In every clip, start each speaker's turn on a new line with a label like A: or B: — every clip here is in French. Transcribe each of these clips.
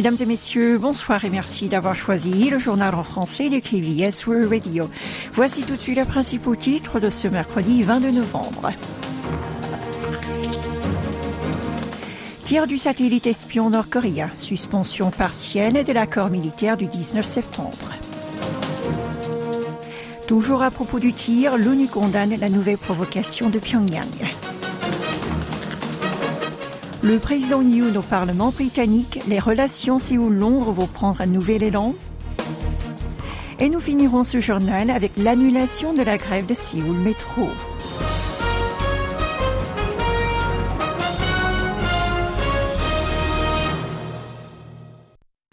A: Mesdames et messieurs, bonsoir et merci d'avoir choisi le journal en français de KBS World Radio. Voici tout de suite les principaux titres de ce mercredi 22 novembre. Tir du satellite espion nord-coréen, suspension partielle de l'accord militaire du 19 septembre. Toujours à propos du tir, l'ONU condamne la nouvelle provocation de Pyongyang. Le président Yoon au Parlement britannique, les relations Séoul-Londres vont prendre un nouvel élan. Et nous finirons ce journal avec l'annulation de la grève de Séoul Métro.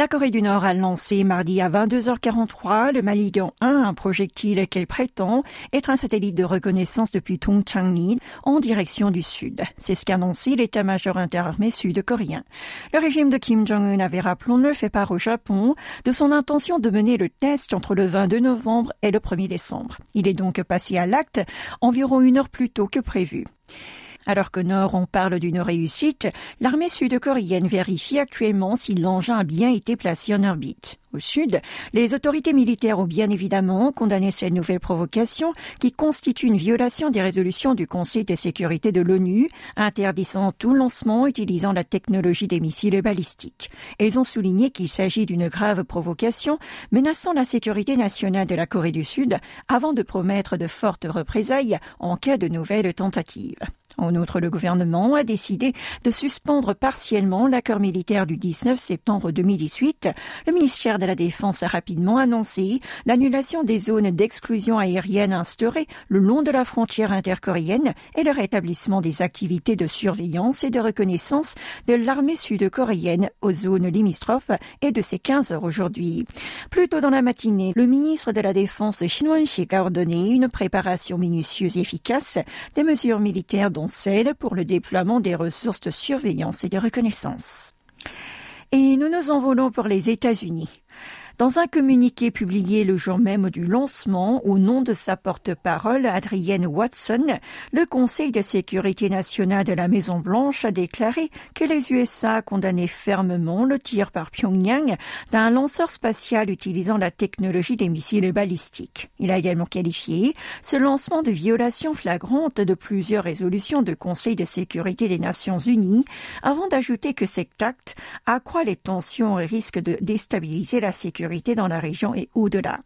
A: La Corée du Nord a lancé mardi à 22h43 le Maligan 1, un projectile qu'elle prétend être un satellite de reconnaissance depuis Tongchang-ni en direction du sud. C'est ce qu'a annoncé l'état-major interarmé sud-coréen. Le régime de Kim Jong-un avait, rappelons-le, fait part au Japon de son intention de mener le test entre le 22 novembre et le 1er décembre. Il est donc passé à l'acte environ une heure plus tôt que prévu. Alors que Nord, on parle d'une réussite, l'armée sud-coréenne vérifie actuellement si l'engin a bien été placé en orbite. Au sud, les autorités militaires ont bien évidemment condamné cette nouvelle provocation qui constitue une violation des résolutions du Conseil de sécurité de l'ONU interdisant tout lancement utilisant la technologie des missiles balistiques. Elles ont souligné qu'il s'agit d'une grave provocation menaçant la sécurité nationale de la Corée du Sud avant de promettre de fortes représailles en cas de nouvelles tentatives. En outre, le gouvernement a décidé de suspendre partiellement l'accord militaire du 19 septembre 2018. Le ministère de la Défense a rapidement annoncé l'annulation des zones d'exclusion aérienne instaurées le long de la frontière intercoréenne et le rétablissement des activités de surveillance et de reconnaissance de l'armée sud-coréenne aux zones limitrophes et de ces 15 heures aujourd'hui. Plus tôt dans la matinée, le ministre de la Défense chinois a ordonné une préparation minutieuse et efficace des mesures militaires dont celle pour le déploiement des ressources de surveillance et de reconnaissance. Et nous nous envolons pour les États-Unis. Dans un communiqué publié le jour même du lancement, au nom de sa porte-parole, Adrienne Watson, le Conseil de sécurité nationale de la Maison-Blanche a déclaré que les USA condamnaient fermement le tir par Pyongyang d'un lanceur spatial utilisant la technologie des missiles balistiques. Il a également qualifié ce lancement de violation flagrante de plusieurs résolutions de Conseil de sécurité des Nations Unies, avant d'ajouter que cet acte accroît les tensions et risque de déstabiliser la sécurité dans la région et au-delà.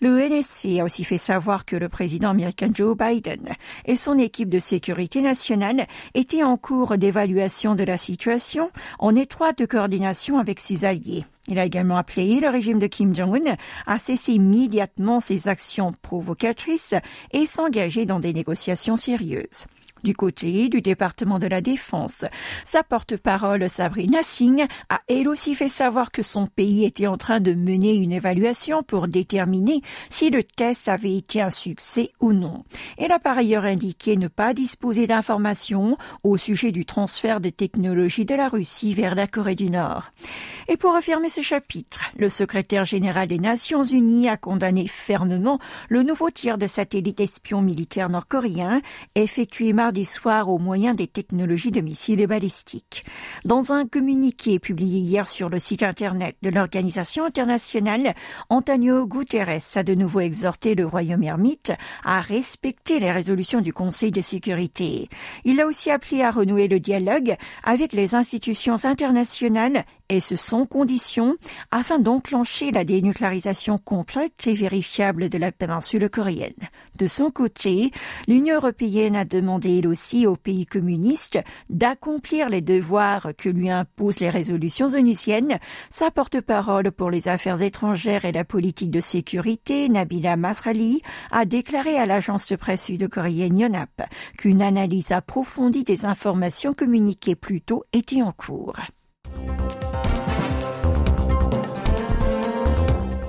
A: Le NSC a aussi fait savoir que le président américain Joe Biden et son équipe de sécurité nationale étaient en cours d'évaluation de la situation en étroite coordination avec ses alliés. Il a également appelé le régime de Kim Jong-un à cesser immédiatement ses actions provocatrices et s'engager dans des négociations sérieuses. Du côté du département de la Défense, sa porte-parole Sabrina Singh a elle aussi fait savoir que son pays était en train de mener une évaluation pour déterminer si le test avait été un succès ou non. Elle a par ailleurs indiqué ne pas disposer d'informations au sujet du transfert des technologies de la Russie vers la Corée du Nord. Et pour affirmer ce chapitre, le secrétaire général des Nations Unies a condamné fermement le nouveau tir de satellite espion militaire nord-coréen effectué soir au moyen des technologies de missiles balistiques. Dans un communiqué publié hier sur le site internet de l'Organisation internationale, Antonio Guterres a de nouveau exhorté le royaume ermite à respecter les résolutions du Conseil de sécurité. Il a aussi appelé à renouer le dialogue avec les institutions internationales et ce sans condition afin d'enclencher la dénucléarisation complète et vérifiable de la péninsule coréenne. De son côté, l'Union européenne a demandé elle aussi aux pays communistes d'accomplir les devoirs que lui imposent les résolutions onusiennes. Sa porte-parole pour les affaires étrangères et la politique de sécurité, Nabila Masrali, a déclaré à l'agence de presse sud-coréenne Yonhap qu'une analyse approfondie des informations communiquées plus tôt était en cours.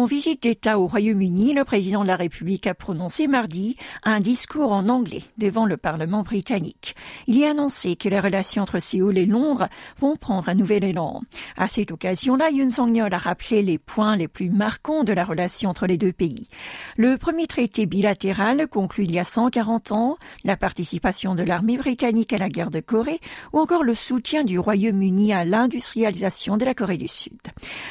A: En visite d'État au Royaume-Uni, le président de la République a prononcé mardi un discours en anglais devant le Parlement britannique. Il y a annoncé que les relations entre Séoul et Londres vont prendre un nouvel élan. À cette occasion-là, Yoon Song-yeol a rappelé les points les plus marquants de la relation entre les deux pays. Le premier traité bilatéral conclu il y a 140 ans, la participation de l'armée britannique à la guerre de Corée ou encore le soutien du Royaume-Uni à l'industrialisation de la Corée du Sud.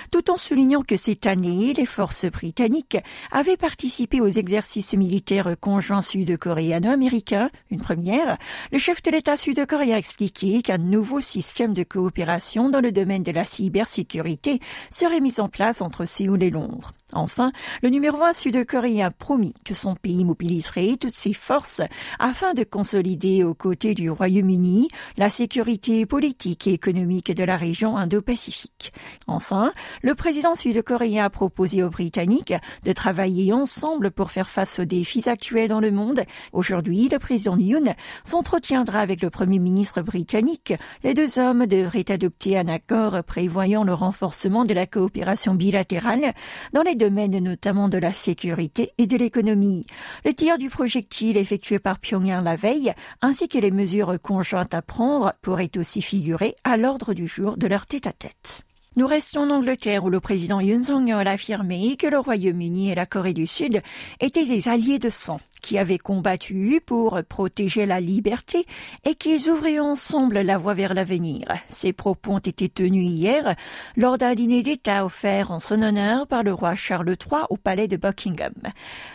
A: Tout en soulignant que cette année, les forces britanniques avaient participé aux exercices militaires conjoints sud-coréano-américains, une première, le chef de l'État sud-coréen a expliqué qu'un nouveau système de coopération dans le domaine de la cybersécurité serait mis en place entre Séoul et Londres. Enfin, le numéro un sud-coréen a promis que son pays mobiliserait toutes ses forces afin de consolider aux côtés du Royaume-Uni la sécurité politique et économique de la région Indo-Pacifique. Enfin, le président sud-coréen a proposé aux Britanniques de travailler ensemble pour faire face aux défis actuels dans le monde. Aujourd'hui, le président Yoon s'entretiendra avec le premier ministre britannique. Les deux hommes devraient adopter un accord prévoyant le renforcement de la coopération bilatérale dans les domaines notamment de la sécurité et de l'économie. Le tir du projectile effectué par Pyongyang la veille, ainsi que les mesures conjointes à prendre, pourraient aussi figurer à l'ordre du jour de leur tête-à-tête. Nous restons en Angleterre où le président Yoon Song-yeol a affirmé que le Royaume-Uni et la Corée du Sud étaient des alliés de sang qui avaient combattu pour protéger la liberté et qu'ils ouvraient ensemble la voie vers l'avenir. Ces propos ont été tenus hier lors d'un dîner d'État offert en son honneur par le roi Charles III au palais de Buckingham.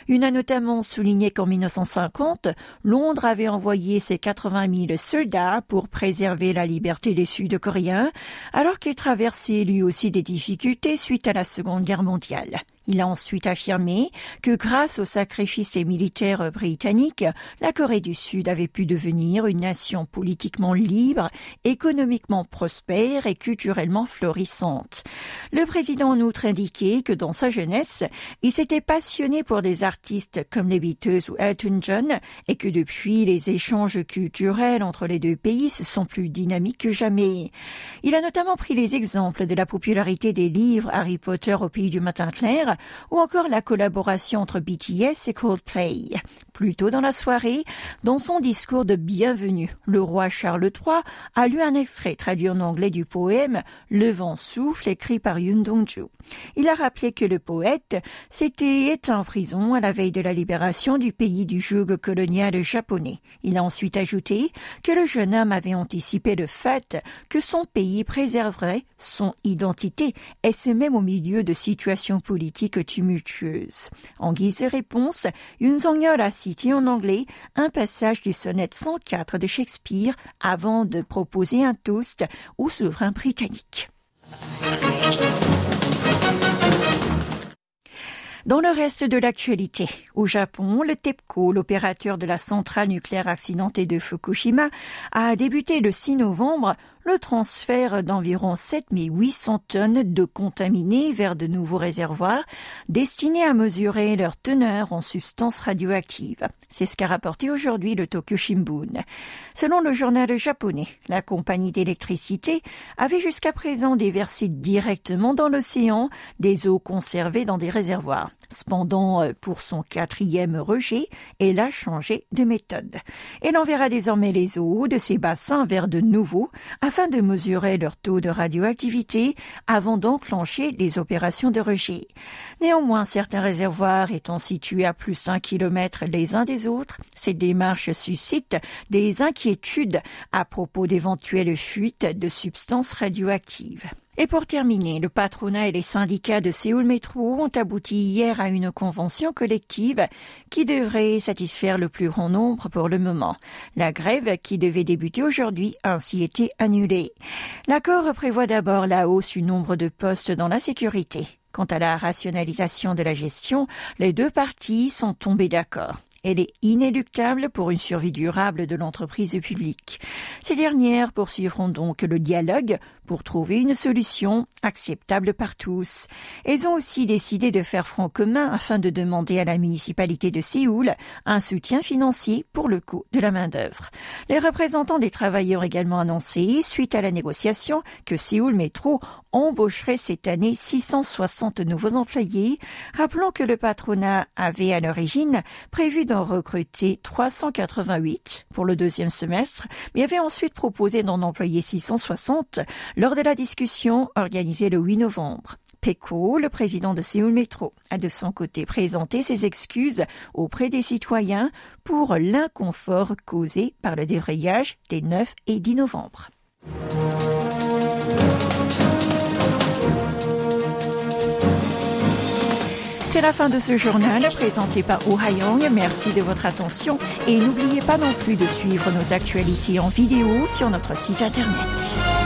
A: Il a notamment souligné qu'en 1950, Londres avait envoyé ses 80 000 soldats pour préserver la liberté des Sud-Coréens, alors qu'il traversait lui aussi des difficultés suite à la Seconde Guerre mondiale. Il a ensuite affirmé que grâce aux sacrifices militaires britanniques, la Corée du Sud avait pu devenir une nation politiquement libre, économiquement prospère et culturellement florissante. Le président en outre indiqué que dans sa jeunesse, il s'était passionné pour des artistes comme les Beatles ou Elton John et que depuis les échanges culturels entre les deux pays se sont plus dynamiques que jamais. Il a notamment pris les exemples de la popularité des livres Harry Potter au pays du matin clair ou encore la collaboration entre BTS et Coldplay. Plus tôt dans la soirée, dans son discours de bienvenue, le roi Charles III a lu un extrait traduit en anglais du poème Le vent souffle écrit par Yoon Dong-ju. Il a rappelé que le poète s'était éteint en prison à la veille de la libération du pays du joug colonial japonais. Il a ensuite ajouté que le jeune homme avait anticipé le fait que son pays préserverait son identité et ce même au milieu de situations politiques tumultueuses. En guise de réponse, Song-yeol a en anglais un passage du sonnet 104 de Shakespeare avant de proposer un toast au souverain britannique. Dans le reste de l'actualité, au Japon, le TEPCO, l'opérateur de la centrale nucléaire accidentée de Fukushima, a débuté le 6 novembre le transfert d'environ 7800 tonnes de contaminés vers de nouveaux réservoirs destinés à mesurer leur teneur en substances radioactives. C'est ce qu'a rapporté aujourd'hui le Tokyo Shimbun. Selon le journal japonais, la compagnie d'électricité avait jusqu'à présent déversé directement dans l'océan des eaux conservées dans des réservoirs. Cependant, euh, pour son quatrième rejet, elle a changé de méthode. Elle enverra désormais les eaux de ces bassins vers de nouveaux afin de mesurer leur taux de radioactivité avant d'enclencher les opérations de rejet. Néanmoins, certains réservoirs étant situés à plus d'un kilomètre les uns des autres, ces démarches suscitent des inquiétudes à propos d'éventuelles fuites de substances radioactives. Et pour terminer, le patronat et les syndicats de Séoul Métro ont abouti hier à une convention collective qui devrait satisfaire le plus grand nombre pour le moment. La grève qui devait débuter aujourd'hui a ainsi été annulée. L'accord prévoit d'abord la hausse du nombre de postes dans la sécurité. Quant à la rationalisation de la gestion, les deux parties sont tombées d'accord. Elle est inéluctable pour une survie durable de l'entreprise publique. Ces dernières poursuivront donc le dialogue pour trouver une solution acceptable par tous. Elles ont aussi décidé de faire front commun afin de demander à la municipalité de Séoul un soutien financier pour le coût de la main-d'œuvre. Les représentants des travailleurs ont également annoncé, suite à la négociation, que Séoul Métro embaucherait cette année 660 nouveaux employés, rappelant que le patronat avait à l'origine prévu d'en recruter 388 pour le deuxième semestre, mais avait ensuite proposé d'en employer 660 lors de la discussion organisée le 8 novembre. Peko, le président de Séoul Métro, a de son côté présenté ses excuses auprès des citoyens pour l'inconfort causé par le débrayage des 9 et 10 novembre. C'est la fin de ce journal présenté par Oh Young. Merci de votre attention et n'oubliez pas non plus de suivre nos actualités en vidéo sur notre site internet.